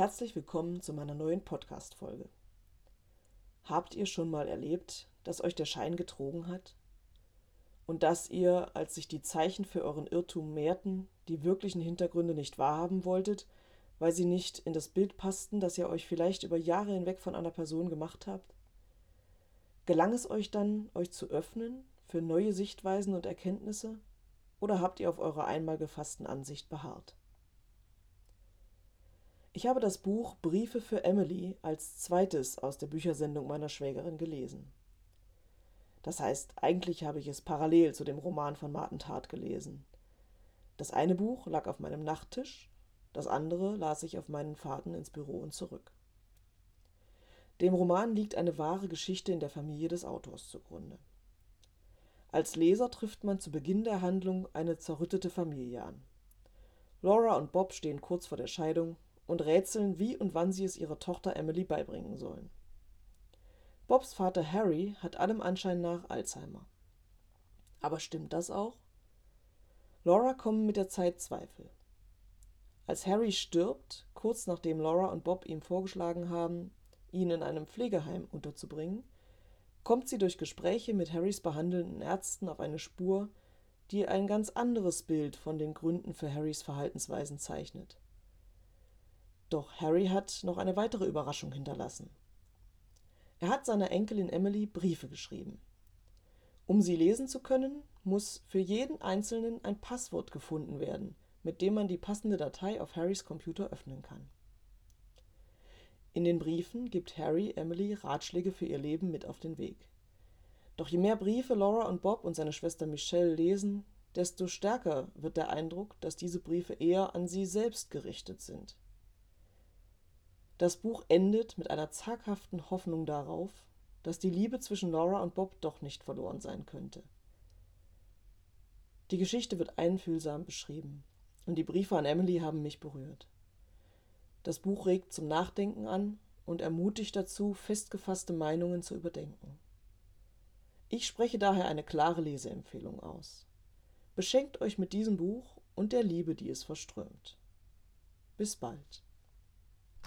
Herzlich willkommen zu meiner neuen Podcast-Folge. Habt ihr schon mal erlebt, dass euch der Schein getrogen hat? Und dass ihr, als sich die Zeichen für euren Irrtum mehrten, die wirklichen Hintergründe nicht wahrhaben wolltet, weil sie nicht in das Bild passten, das ihr euch vielleicht über Jahre hinweg von einer Person gemacht habt? Gelang es euch dann, euch zu öffnen für neue Sichtweisen und Erkenntnisse? Oder habt ihr auf eurer einmal gefassten Ansicht beharrt? Ich habe das Buch Briefe für Emily als zweites aus der Büchersendung meiner Schwägerin gelesen. Das heißt, eigentlich habe ich es parallel zu dem Roman von Martin Tart gelesen. Das eine Buch lag auf meinem Nachttisch, das andere las ich auf meinen Fahrten ins Büro und zurück. Dem Roman liegt eine wahre Geschichte in der Familie des Autors zugrunde. Als Leser trifft man zu Beginn der Handlung eine zerrüttete Familie an. Laura und Bob stehen kurz vor der Scheidung und rätseln, wie und wann sie es ihrer Tochter Emily beibringen sollen. Bobs Vater Harry hat allem Anschein nach Alzheimer. Aber stimmt das auch? Laura kommen mit der Zeit Zweifel. Als Harry stirbt, kurz nachdem Laura und Bob ihm vorgeschlagen haben, ihn in einem Pflegeheim unterzubringen, kommt sie durch Gespräche mit Harrys behandelnden Ärzten auf eine Spur, die ein ganz anderes Bild von den Gründen für Harrys Verhaltensweisen zeichnet. Doch Harry hat noch eine weitere Überraschung hinterlassen. Er hat seiner Enkelin Emily Briefe geschrieben. Um sie lesen zu können, muss für jeden einzelnen ein Passwort gefunden werden, mit dem man die passende Datei auf Harrys Computer öffnen kann. In den Briefen gibt Harry Emily Ratschläge für ihr Leben mit auf den Weg. Doch je mehr Briefe Laura und Bob und seine Schwester Michelle lesen, desto stärker wird der Eindruck, dass diese Briefe eher an sie selbst gerichtet sind. Das Buch endet mit einer zaghaften Hoffnung darauf, dass die Liebe zwischen Laura und Bob doch nicht verloren sein könnte. Die Geschichte wird einfühlsam beschrieben und die Briefe an Emily haben mich berührt. Das Buch regt zum Nachdenken an und ermutigt dazu, festgefasste Meinungen zu überdenken. Ich spreche daher eine klare Leseempfehlung aus. Beschenkt euch mit diesem Buch und der Liebe, die es verströmt. Bis bald.